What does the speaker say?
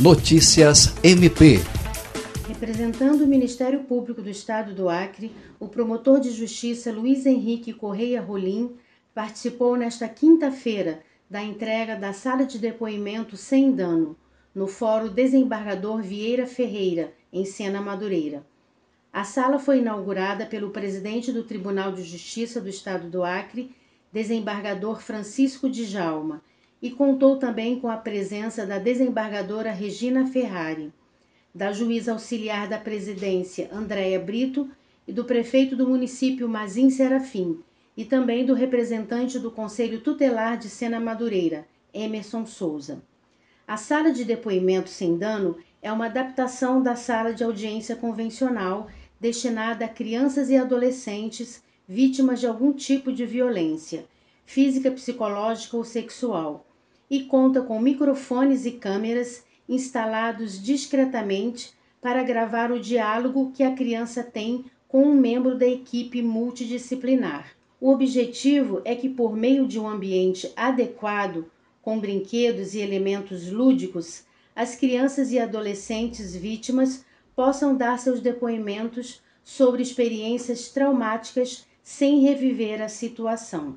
Notícias MP. Representando o Ministério Público do Estado do Acre, o promotor de justiça Luiz Henrique Correia Rolim participou nesta quinta-feira da entrega da sala de depoimento sem dano, no Fórum Desembargador Vieira Ferreira, em Sena Madureira. A sala foi inaugurada pelo presidente do Tribunal de Justiça do Estado do Acre, desembargador Francisco Djalma, e contou também com a presença da desembargadora Regina Ferrari, da juíza auxiliar da presidência Andréia Brito e do prefeito do município Mazim Serafim, e também do representante do Conselho Tutelar de Sena Madureira, Emerson Souza. A sala de depoimento sem dano é uma adaptação da sala de audiência convencional destinada a crianças e adolescentes vítimas de algum tipo de violência, física, psicológica ou sexual, e conta com microfones e câmeras instalados discretamente para gravar o diálogo que a criança tem com um membro da equipe multidisciplinar. O objetivo é que, por meio de um ambiente adequado, com brinquedos e elementos lúdicos, as crianças e adolescentes vítimas possam dar seus depoimentos sobre experiências traumáticas sem reviver a situação.